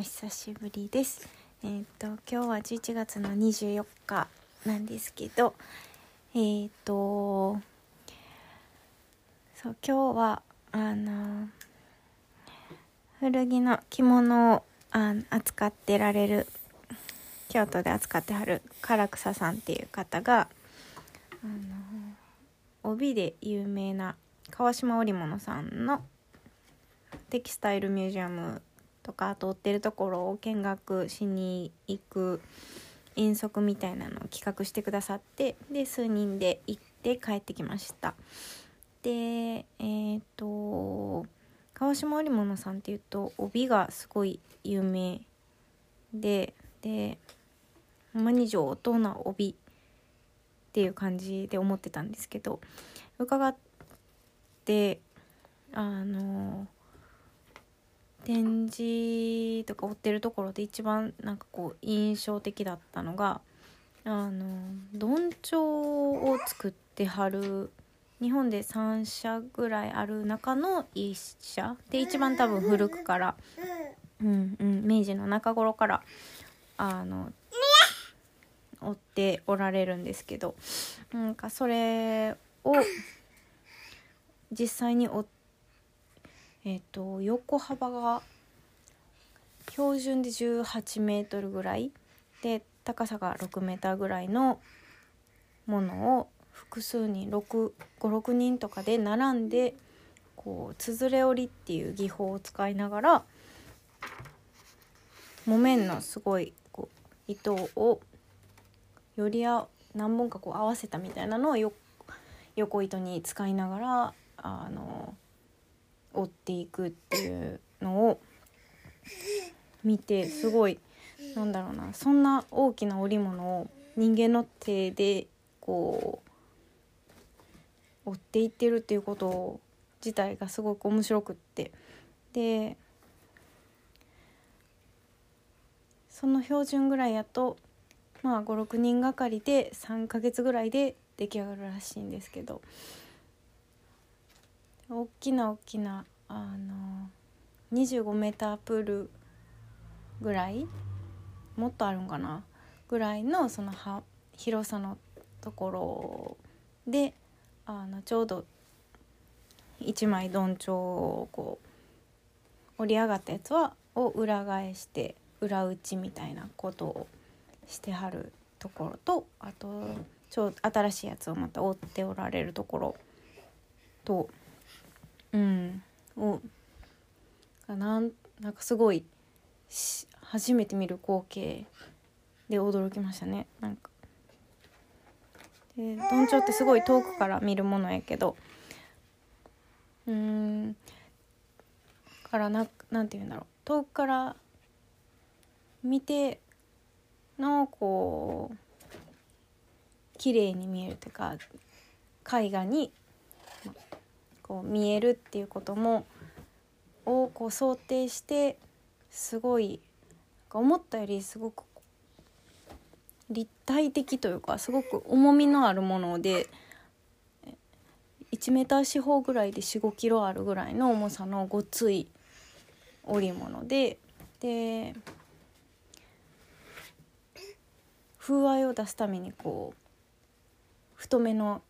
お久しぶりです。えっ、と今日は11月の24日なんですけどえっ、とそう今日はあの古着の着物をあ扱ってられる京都で扱ってはる唐草さんっていう方があの帯で有名な川島織物さんのテキスタイルミュージアムとか通ってるところを見学しに行く遠足みたいなのを企画してくださってで数人で行って帰ってきました。でえっ、と川島織物さんっていうと帯がすごい有名ででほんまに上等な帯っていう感じで思ってたんですけど伺ってあの展示とか追ってるところで一番なんかこう印象的だったのがあのどんちょうを作ってはる日本で3社ぐらいある中の1社で一番多分古くから、うん。うん、明治の中頃からあの追っておられるんですけどなんかそれを実際に追えっ、と横幅が標準で18メートルぐらい。で高さが6メーターぐらいのものを複数人56人とかで並んでこうつづれ織りっていう技法を使いながら木綿のすごいこう糸をよりあ何本かこう合わせたみたいなのを横糸に使いながらあの追っていくっていうのを見てすごいなんだろうなそんな大きな織物を人間の手でこう追っていってるっていうこと自体がすごく面白くって。でその標準ぐらいやとまあ56人がかりで3ヶ月ぐらいで出来上がるらしいんですけど。大きな大きなあの25メータープールぐらいもっとあるんかな？ぐらいのその広さのところであのちょうど1枚どんちょうをこう折り上がったやつはを裏返して裏打ちみたいなことをしてはるところとあとちょ新しいやつをまた折っておられるところとうん。をなんなんかすごい初めて見る光景で驚きましたね。なんか。でどんちょうってすごい遠くから見るものやけど。うん。からななんて言うんだろう。遠くから見てのこう綺麗に見えるというか絵画にこう見えるっていうこともをこう想定してすごい思ったよりすごく立体的というかすごく重みのあるもので1メーター四方ぐらいで45キロあるぐらいの重さのごつい織物でで風合いを出すためにこう太めの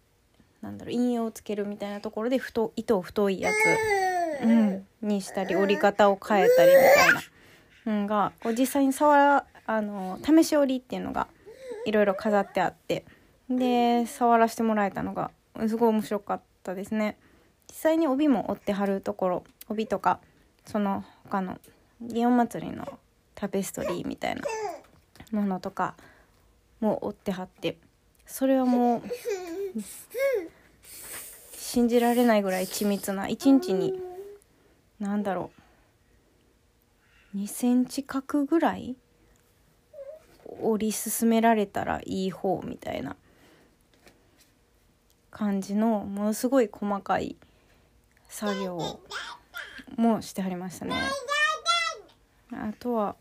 なんだろう陰陽をつけるみたいなところで太糸を太いやつ、うん、にしたり折り方を変えたりみたいな、うん、がこう実際に触あの試し織りっていうのがいろいろ飾ってあって。で触らせてもらえたのがすごい面白かったですね。実際に帯も折ってはるところ帯とかその他の祇園祭りのタペストリーみたいなものとかも折ってはって。それはもう信じられないぐらい緻密な1日に何だろう。2センチ角ぐらい？折り進められたらいい方みたいな。感じのものすごい細かい作業もしてはりましたね。あとは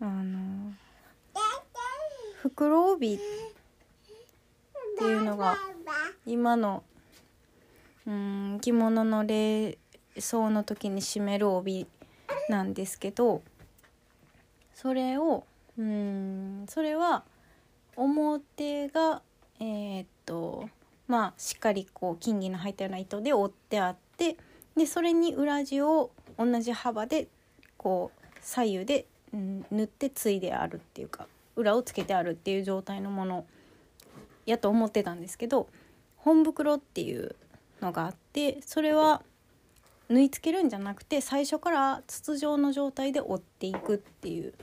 あの袋帯っていうのが今のうん着物の礼装の時に締める帯なんですけどそれをうんそれは表がえー、っとまあしっかりこう金銀の入ったような糸で折ってあってでそれに裏地を同じ幅でこう左右で、うん、縫ってついであるっていうか。裏をつけてあるっていう状態のものやと思ってたんですけど本袋っていうのがあってそれは縫い付けるんじゃなくて最初から筒状の状態で折っていくっていう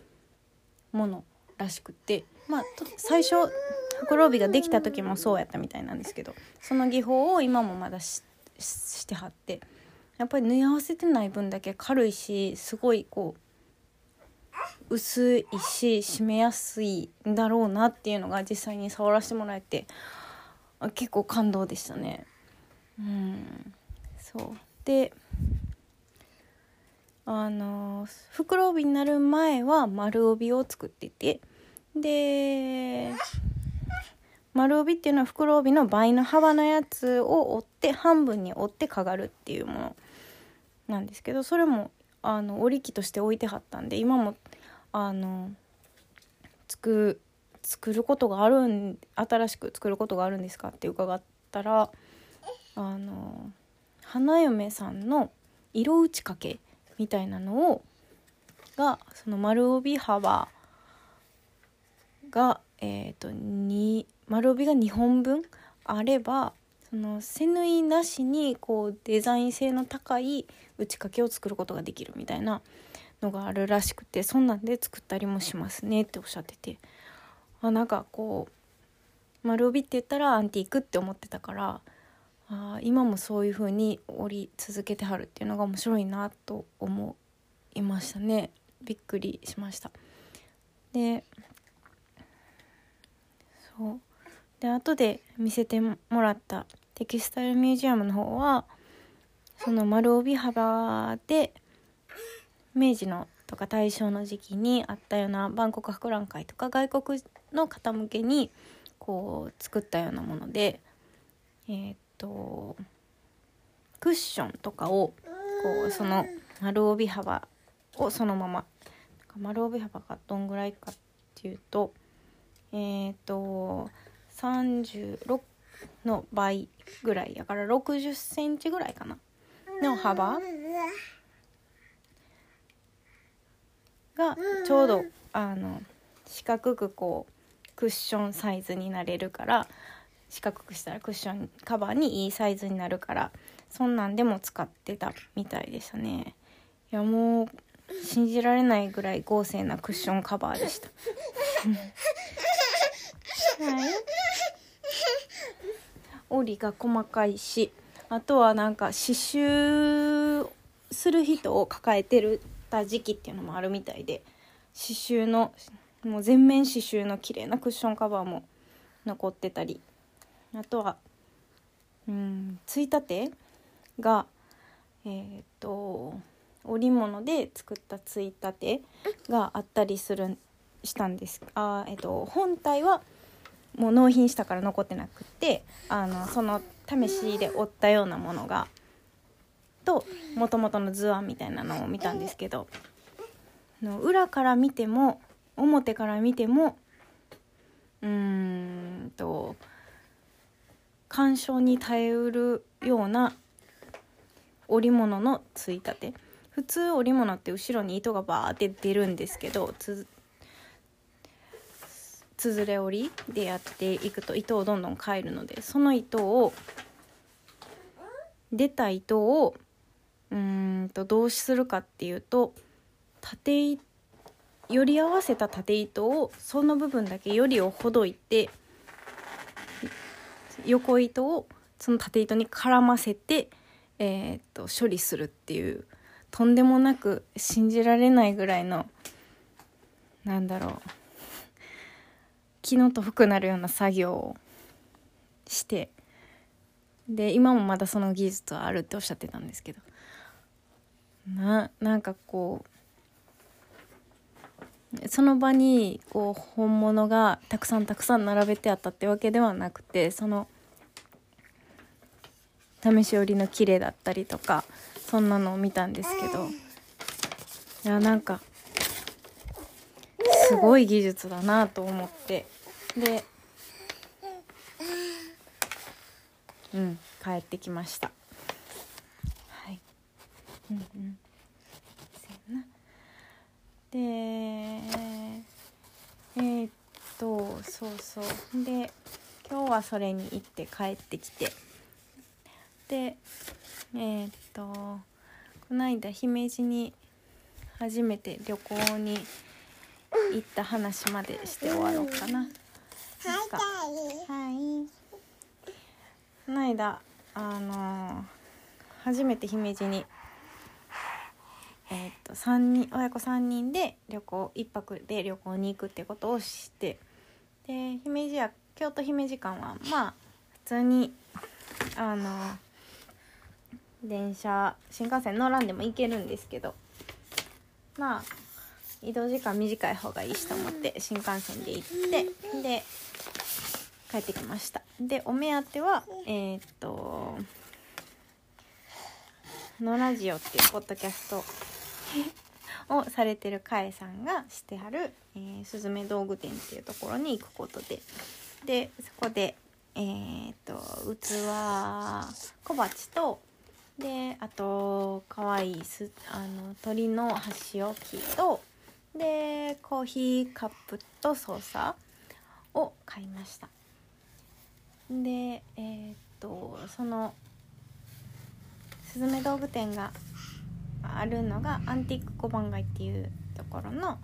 ものらしくてまあ最初袋帯ができた時もそうやったみたいなんですけどその技法を今もまだしてはってやっぱり縫い合わせてない分だけ軽いしすごいこう薄いし締めやすいんだろうなっていうのが実際に触らせてもらえて結構感動でしたね。うんそうであの袋帯になる前は丸帯を作っててで丸帯っていうのは袋帯の倍の幅のやつを折って半分に折ってかがるっていうものなんですけどそれもあの織り機として置いてはったんで今もあの作作ることがあるん新しく作ることがあるんですかって伺ったらあの花嫁さんの色打ち掛けみたいなのをがその丸帯幅がえっ、ー、と2丸帯が2本分あればその背縫いなしにこうデザイン性の高い打ち掛けを作ることができるみたいなのがあるらしくてそんなんで作ったりもしますねっておっしゃってて。あなんかこう丸帯って言ったらアンティークって思ってたからあ今もそういう風に織り続けてはるっていうのが面白いなと思いましたね。びっくりしました。でそう。で後で見せてもらったテキスタイルミュージアムの方はその丸帯幅で明治のとか大正の時期にあったような万国博覧会とか外国の方向けにこう作ったようなものでえー、っとクッションとかをこうその丸帯幅をそのまま丸帯幅がどんぐらいかっていうとえっ、と36の倍ぐらいやから60センチぐらいかな。の幅がちょうどあの四角くこうクッションサイズになれるから四角くしたらクッションカバーにいいサイズになるからそんなんでも使ってたみたいでしたね。いやもう信じられないぐらい豪勢なクッションカバーでした。はい。折りが細かいしあとはなんか刺繍する人を抱えてるた時期っていうのもあるみたいで刺繍のもう全面刺繍の綺麗なクッションカバーも残ってたり。あとはうんついたてがえー、っと織物で作ったついたてがあったりするしたんです。あえっと本体はもう納品したから残ってなくってあのその試しで折ったようなものがともともとの図案みたいなのを見たんですけどの裏から見ても表から見てもうーんと鑑賞に耐えうるような織物のついたて。普通織物って後ろに糸がバーって出るんですけどつつづれ織りでやっていくと糸をどんどん変えるのでその糸を出た糸をうんとどうするかっていうと縦より合わせた縦糸をその部分だけよりをほどいて横糸をその縦糸に絡ませて、えー、っと処理するっていうとんでもなく信じられないぐらいのなんだろう。気の遠くなるような作業をしてで今もまだその技術はあるっておっしゃってたんですけど。ななんかこうその場にこう本物がたくさんたくさん並べてあったってわけではなくてその試し織りの切れだったりとかそんなのを見たんですけど。いやなんかすごい技術だなと思って。でうん帰ってきました。はい。うんうん。せやな。でえー、っとそうそう。で今日はそれに行って帰ってきて。でえー、っとこの間姫路に初めて旅行に行った話までして終わろうかな。なんかはいこの間あのー初めて姫路にえーっと3人親子3人で旅行1泊で旅行に行くってことをしてで姫路や京都姫路間はまあ普通にあの電車新幹線乗らんでも行けるんですけどまあ移動時間短い方がいいしと思って新幹線で行ってで帰ってきました。でお目当てはえーっと「のラジオ」っていうポッドキャストをされてるかえさんがしてはる、えー、すずめ道具店っていうところに行くことで。でそこでえー、っと器小鉢とであと可愛いすあの鳥の箸置きとでコーヒーカップとソーサーを買いました。でえー、っとそのすずめ道具店があるのがアンティーク小番街っていうところの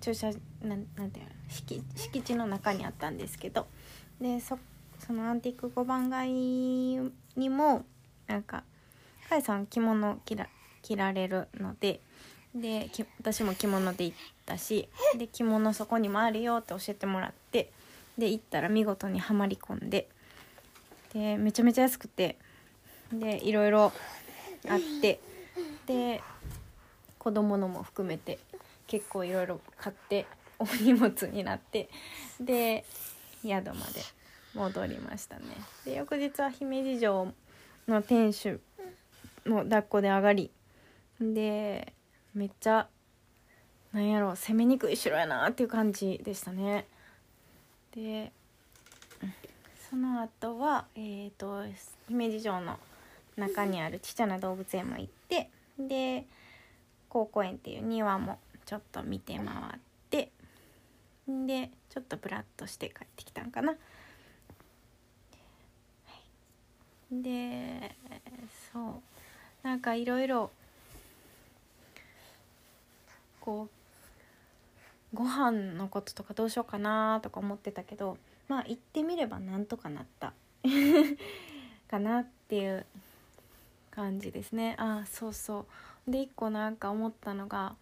駐車なんなんていうの敷敷地の中にあったんですけどでそそのアンティーク小番街にもなんかかえさん着物着ら着られるのででき私も着物で行ったしで着物そこにもあるよって教えてもらってで行ったら見事にはまり込んででめちゃめちゃ安くてでいろいろあってで子供のも含めて結構いろいろ買ってお荷物になってで宿まで戻りましたね。で翌日は姫路城の店主の抱っこで上がりでめっちゃなんやろ攻めにくい城やなっていう感じでしたね。でその後はえーと姫路城の中にあるちっちゃな動物園も行ってで高校園っていう庭もちょっと見て回ってでちょっとブラッとして帰ってきたんかな。はい、でそう。なんかいろいろこうご飯のこととかどうしようかなとか思ってたけどまあ行ってみればなんとかなった。かなっていう感じですね。あそうそう。で一個なんか思ったのが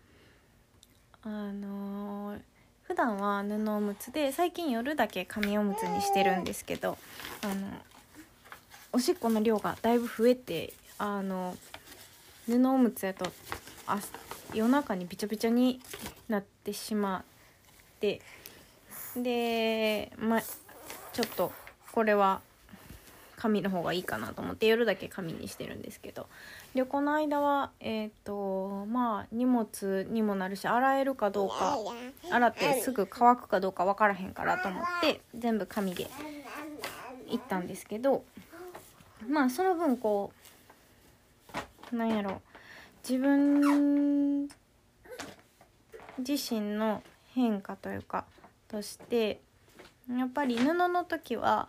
あのー、普段は布おむつで最近夜だけ紙おむつにしてるんですけどあのおしっこの量がだいぶ増えてあの布おむつやとあ夜中にびちゃびちゃになってしまってでまちょっとこれは紙の方がいいかなと思って夜だけ紙にしてるんですけど。旅行の間はえっ、ー、とまあ荷物にもなるし洗えるかどうか洗ってすぐ乾くかどうか分からへんからと思って全部紙で行ったんですけどまあその分こうなんやろ自分自身の変化というかとしてやっぱり布の時は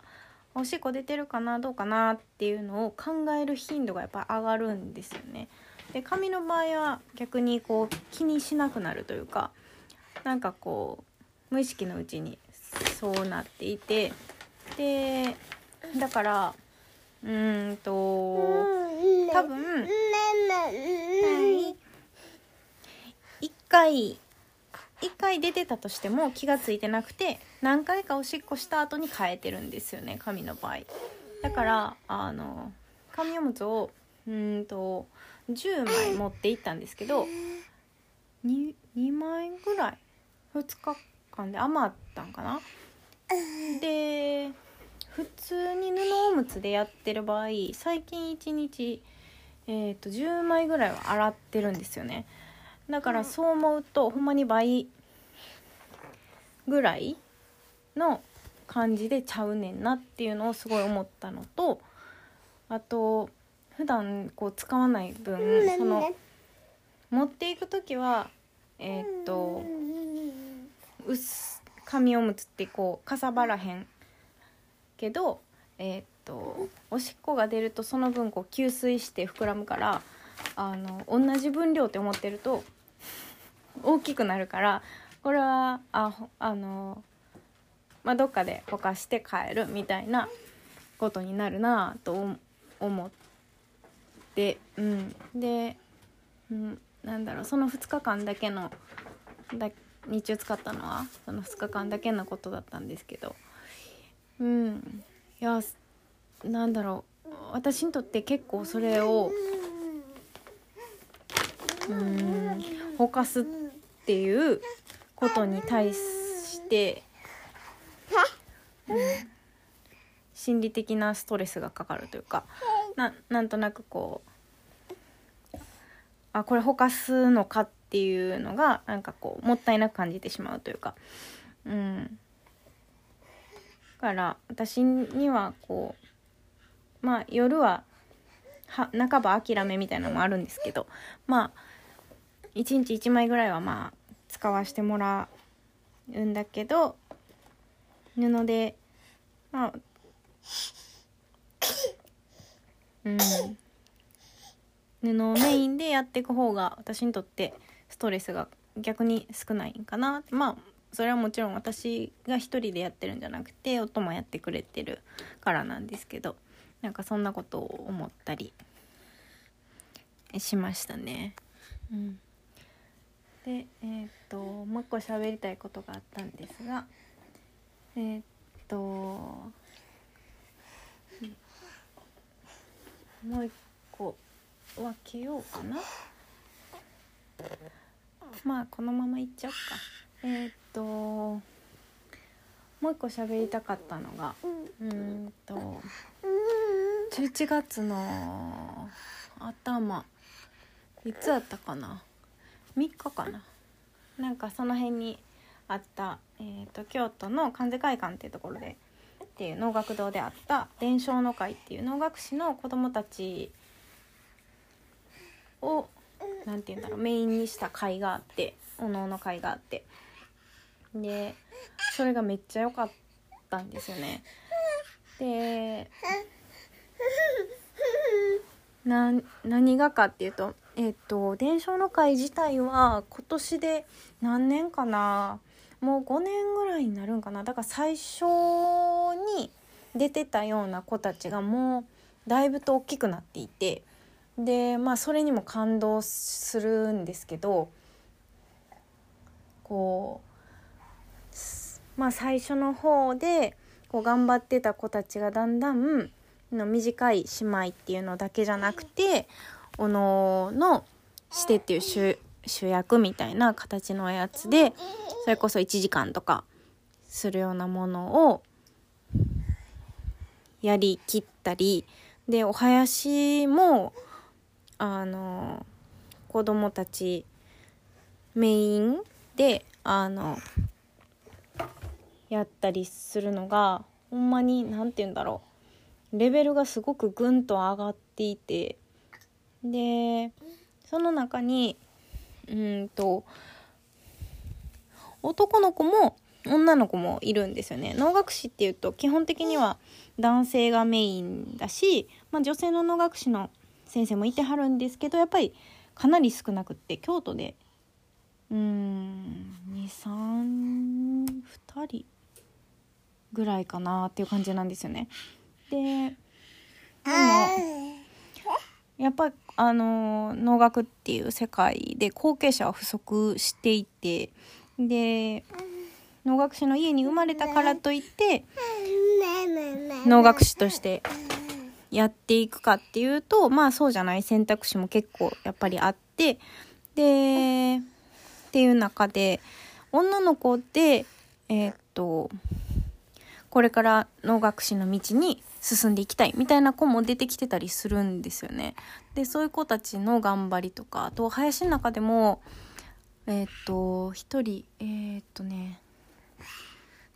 おしっこ出てるかなどうかなっていうのを考える頻度がやっぱ上がるんですよね。で髪の場合は逆にこう気にしなくなるというかなんかこう無意識のうちにそうなっていてでだからうーんと多分一回一回出てたとしても気が付いてなくて何回かおしっこした後に変えてるん。ですよね紙の場合だからあの紙おむつをうん。と10枚持って行ったん。ですけど 2, 2枚ぐらい2日間で余ったん。かなで普通に布おむつでやってる場合最近1日、えー、と10枚ぐらいは洗ってるんですよね。だからそう思うとほんまに倍ぐらいの感じでちゃうねんなっていうのをすごい思ったのとあと普段こう使わない分その持っていく時はえー、っと薄紙おむつってこうかさばらへんけどえー、っとおしっこが出るとその分こう吸水して膨らむからあの同じ分量って思ってると大きくなるからこれはああの、まあ、どっかでほかして帰るみたいなことになるなと思ってうん。で、うん、なんだろうその2日間だけのだ日中使ったのはその2日間だけのことだったんですけどうん。いやなんだろう。私にとって結構それをうんほかすっていうことに対して、うん、心理的なストレスがかかるというかななんとなくこうあこれほかすのかっていうのがなんかこうもったいなく感じてしまうというかうん。から私にはこうまあ夜はは半ば諦めみたいなのもあるんですけどまあ1日1枚ぐらいはまあ使わせてもらうんだけど布でまあうん。布をメインでやっていく方が私にとってストレスが逆に少ないんかな。まあそれはもちろん私が一人でやってるんじゃなくて夫もやってくれてるからなんですけどなんかそんなことを思ったりしましたね。うん、でえー、っともう一個喋りたいことがあったんですがえー、っともう一個分けようかな。まあこのままいっちゃおうかえー、っともう一個喋りたかったのがうん。と11月の頭いつあったかな？3日かな？なんかその辺にあった、えーと、京都の関西会館っていうところでっていう能楽堂であった伝承の会っていう能楽師の子供たちを何て言うんだろうメインにした会があっておのおの会があってでそれがめっちゃ良かったんですよね。でな何がかっていうとえっ、と伝承の会自体は今年で何年かな？もう5年ぐらいになるんかな？だから最初に出てたような子たちがもうだいぶと大きくなっていてでまあそれにも感動するんですけどこうまあ最初の方でこう頑張ってた子たちがだんだんの短い姉妹っていうのだけじゃなくておののしてっていう主主役みたいな形のやつでそれこそ1時間とかするようなものをやりきったりでお囃子もあの子供たちメインであのやったりするのがほんまに何て言うんだろう。レベルがすごくぐんと上がっていて。でその中にうんと男の子も女の子もいるんですよね。能楽師っていうと基本的には男性がメインだし、まあ、女性の能楽師の先生もいてはるんですけどやっぱりかなり少なくって京都でうん232人ぐらいかなっていう感じなんですよね。ででもやっぱりあの能楽っていう世界で後継者は不足していてで能楽師の家に生まれたからといって能楽師としてやっていくかっていうとまあそうじゃない選択肢も結構やっぱりあってでっていう中で女の子でえー、っとこれから能楽師の道に進んでいきたいみたいな子も出てきてたりするんですよね。でそういう子たちの頑張りとかあと林の中でもえっ、と一人えっ、とね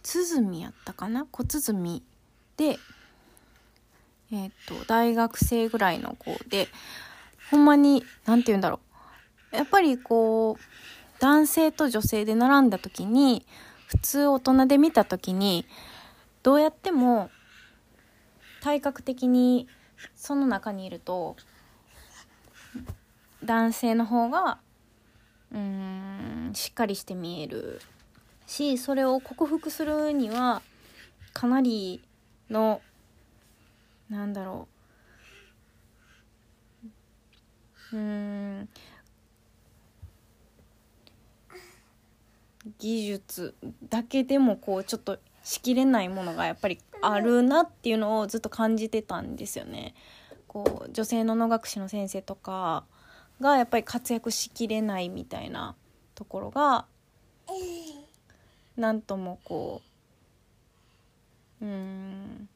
鼓やったかな？小鼓でえっ、と大学生ぐらいの子でほんまに何て言うんだろうやっぱりこう男性と女性で並んだ時に普通大人で見た時にどうやっても体格的にその中にいると男性の方がうんしっかりして見える。しそれを克服するにはかなりのなんだろううん技術だけでもこうちょっとしきれないものがやっぱりあるなっていうのをずっと感じてたんですよね。こう女性の能楽師の先生とかがやっぱり活躍しきれないみたいなところがなんともこううん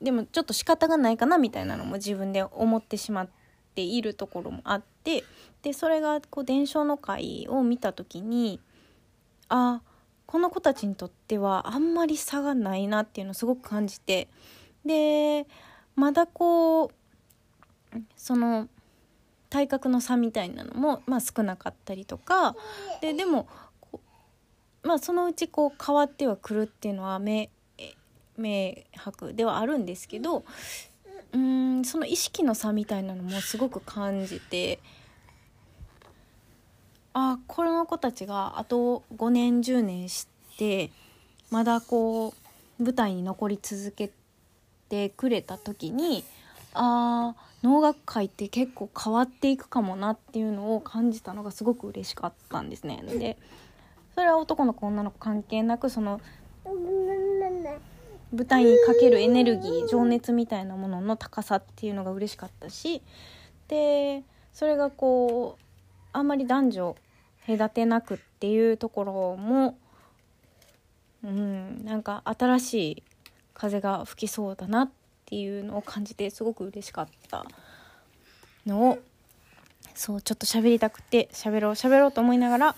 でもちょっと仕方がないかなみたいなのも自分で思ってしまっているところもあってでそれがこう伝承の会を見た時にあこの子たちにとってはあんまり差がないなっていうのをすごく感じてでまだこうその体格の差みたいなのも、まあ、少なかったりとかででもまあそのうちこう変わってはくるっていうのは明明白ではあるんですけどうんその意識の差みたいなのもすごく感じてあこの子たちがあと5年10年してまだこう舞台に残り続けてくれた時にあ能楽界って結構変わっていくかもなっていうのを感じたのがすごく嬉しかったんですね。でそれは男の子女の子関係なくその舞台にかけるエネルギー情熱みたいなものの高さっていうのが嬉しかったしでそれがこうあんまり男女隔てなくっていうところもうんなんか新しい風が吹きそうだなっていうのを感じてすごく嬉しかったのをそうちょっと喋りたくて喋ろう喋ろうと思いながら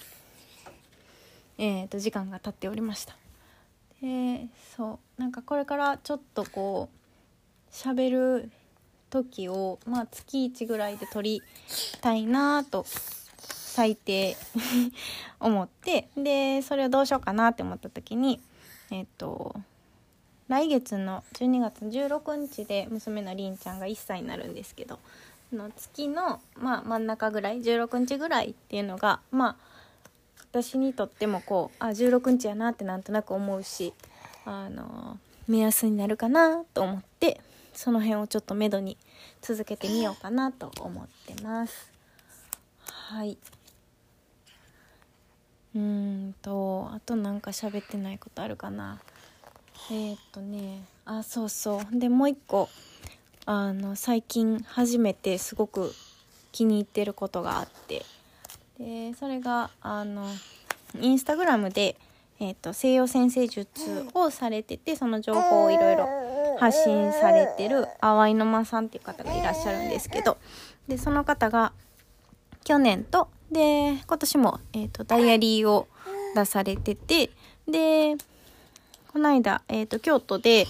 えーと、時間が経っておりました。でそうなんかこれからちょっとこう喋る時をまあ月1ぐらいで撮りたいなと最低。思って。でそれをどうしようかなって思った時にえっ、と来月の12月16日で娘のりんちゃんが1歳になるんですけどの月の、まあ、真ん中ぐらい16日ぐらいっていうのがまあ私にとってもこうあ16日やなってなんとなく思うしあの目安になるかなと思ってその辺をちょっとめどに続けてみようかなと思ってます。はい。うんとあとなんか喋ってないことあるかな。えー、っとねあそうそう。でもう一個あの最近初めてすごく気に入ってることがあって。でそれがあのインスタグラムで、えーと、西洋先生術をされててその情報をいろいろ発信されてる淡井の間さんっていう方がいらっしゃるんですけど。でその方が去年とで今年も、えーと、ダイアリーを出されててでこの間、えーと京都で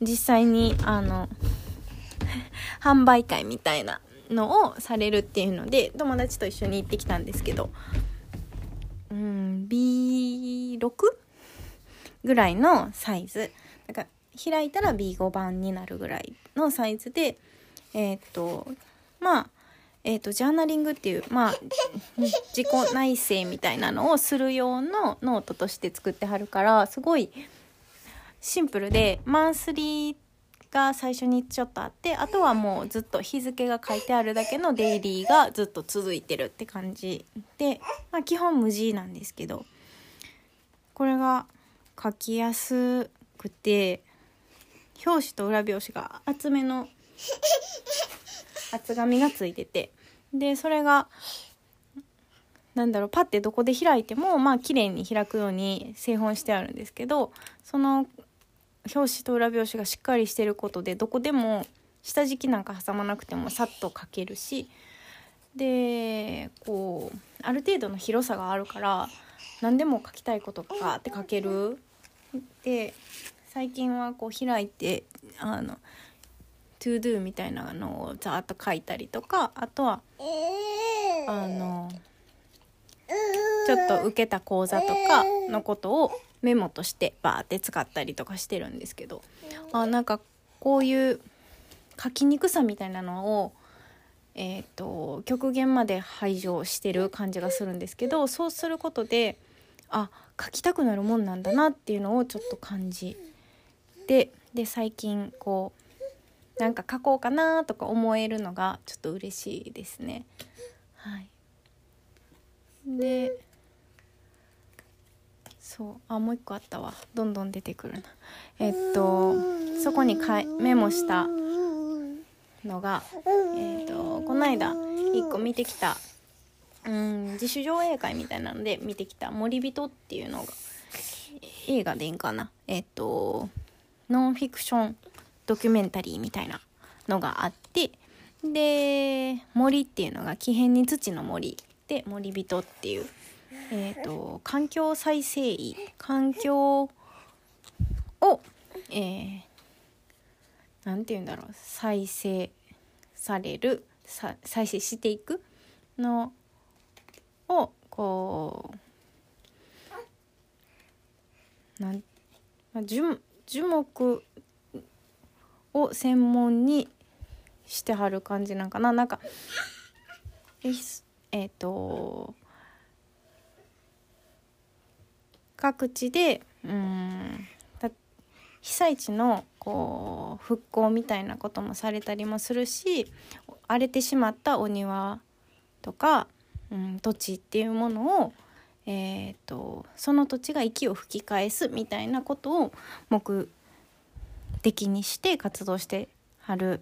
実際にあの 販売会みたいなのをされるっていうので友達と一緒に行ってきたんですけどうん B6 ぐらいのサイズ。なんか開いたら B5 番になるぐらいのサイズでえっ、とまあえーと、ジャーナリングっていう、まあ、自己内省みたいなのをする用のノートとして作ってはるからすごいシンプルでマンスリーが最初にちょっとあってあとはもうずっと日付が書いてあるだけのデイリーがずっと続いてるって感じで、まあ、基本無地なんですけどこれが書きやすくて表紙と裏表紙が厚めの厚紙がついてて。でそれがなんだろうパッてどこで開いてもまあ綺麗に開くように製本してあるんですけどその表紙と裏表紙がしっかりしてることでどこでも下敷きなんか挟まなくてもさっと描けるしでこうある程度の広さがあるから何でも書きたいことかって書ける。で最近はこう開いてあの「to do」みたいなのをざーっと書いたりとかあとはあのちょっと受けた講座とかのことをメモとしてバーって使ったりとかしてるんですけどあなんかこういう書きにくさみたいなのをえーと、極限まで排除してる感じがするんですけどそうすることであ書きたくなるもんなんだなっていうのをちょっと感じてで最近こうなんか書こうかなとか思えるのがちょっと嬉しいですね。はい、でそうあもう一個あったわどんどん出てくるな。えっとそこにかいメモしたのが、えーと、この間1個見てきたうん自主上映会みたいなので見てきた「森人」っていうのが映画でいいんかなえっ、とノンフィクションドキュメンタリーみたいなのがあってで森っていうのが木偏に土の森で森人っていう、えーと、環境再生医環境を、えー、何て言うんだろう再生されるさ再生していくのをこうなん、まあ、樹樹木を専門にしてはる感じなんかな。なんかえっ、ー、と各地でうん被災地のこう復興みたいなこともされたりもするし荒れてしまったお庭とか、うん、土地っていうものを、えーと、その土地が息を吹き返すみたいなことを目的にして活動してはる。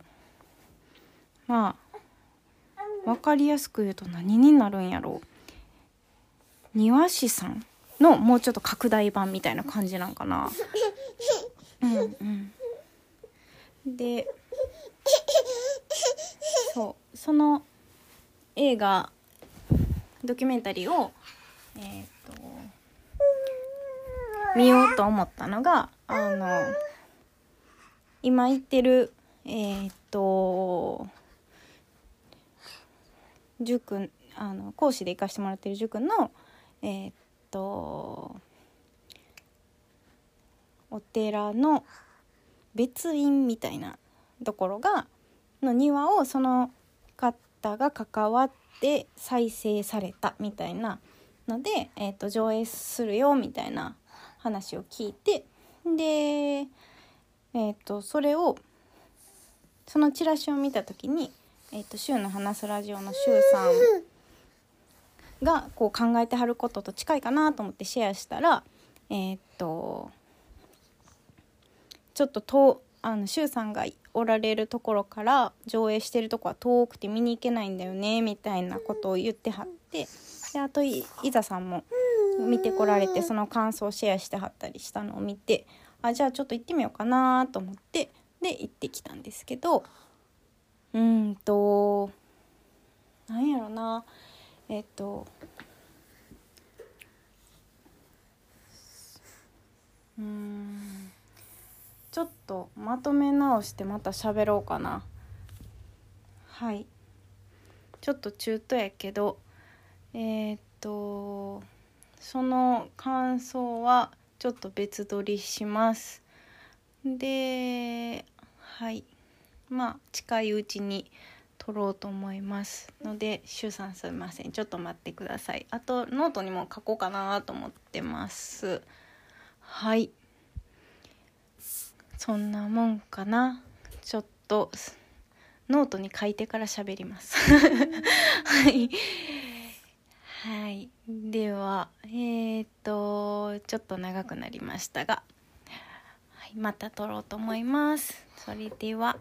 まあ分かりやすく言うと何になるんやろう。庭師さんのもうちょっと拡大版みたいな感じなんかな。うんうん。でそうその映画ドキュメンタリーをえ、ー、と見ようと思ったのがあの今行ってるえっ、と塾あの講師で行かしてもらってる塾のえっ、とお寺の別院みたいなところがの庭をその方が関わって再生されたみたいなので、えーと、上映するよみたいな話を聞いてで、えーと、それをそのチラシを見た時に「えーと、週の話すラジオ」の週さんがこう考えてはることと近いかなと思ってシェアしたらえっ、ー、とちょっと遠あの周さんがおられるところから上映してるとこは遠くて見に行けないんだよねみたいなことを言ってはってであといざさんも見てこられてその感想をシェアしてはったりしたのを見てあじゃあちょっと行ってみようかなと思ってで行ってきたんですけどうんとなんやろな。えっとうんちょっとまとめ直してまた喋ろうかな。はい。ちょっと中途やけどえー、っとその感想はちょっと別撮りします。ではい。まあ近いうちに撮ろうと思いますので周さんすいません。ちょっと待ってください。あとノートにも書こうかなと思ってます。はい。そんなもんかな。ちょっとノートに書いてから喋ります。はい。はい。ではえー、っとちょっと長くなりましたが、はい、また撮ろうと思います。それでは。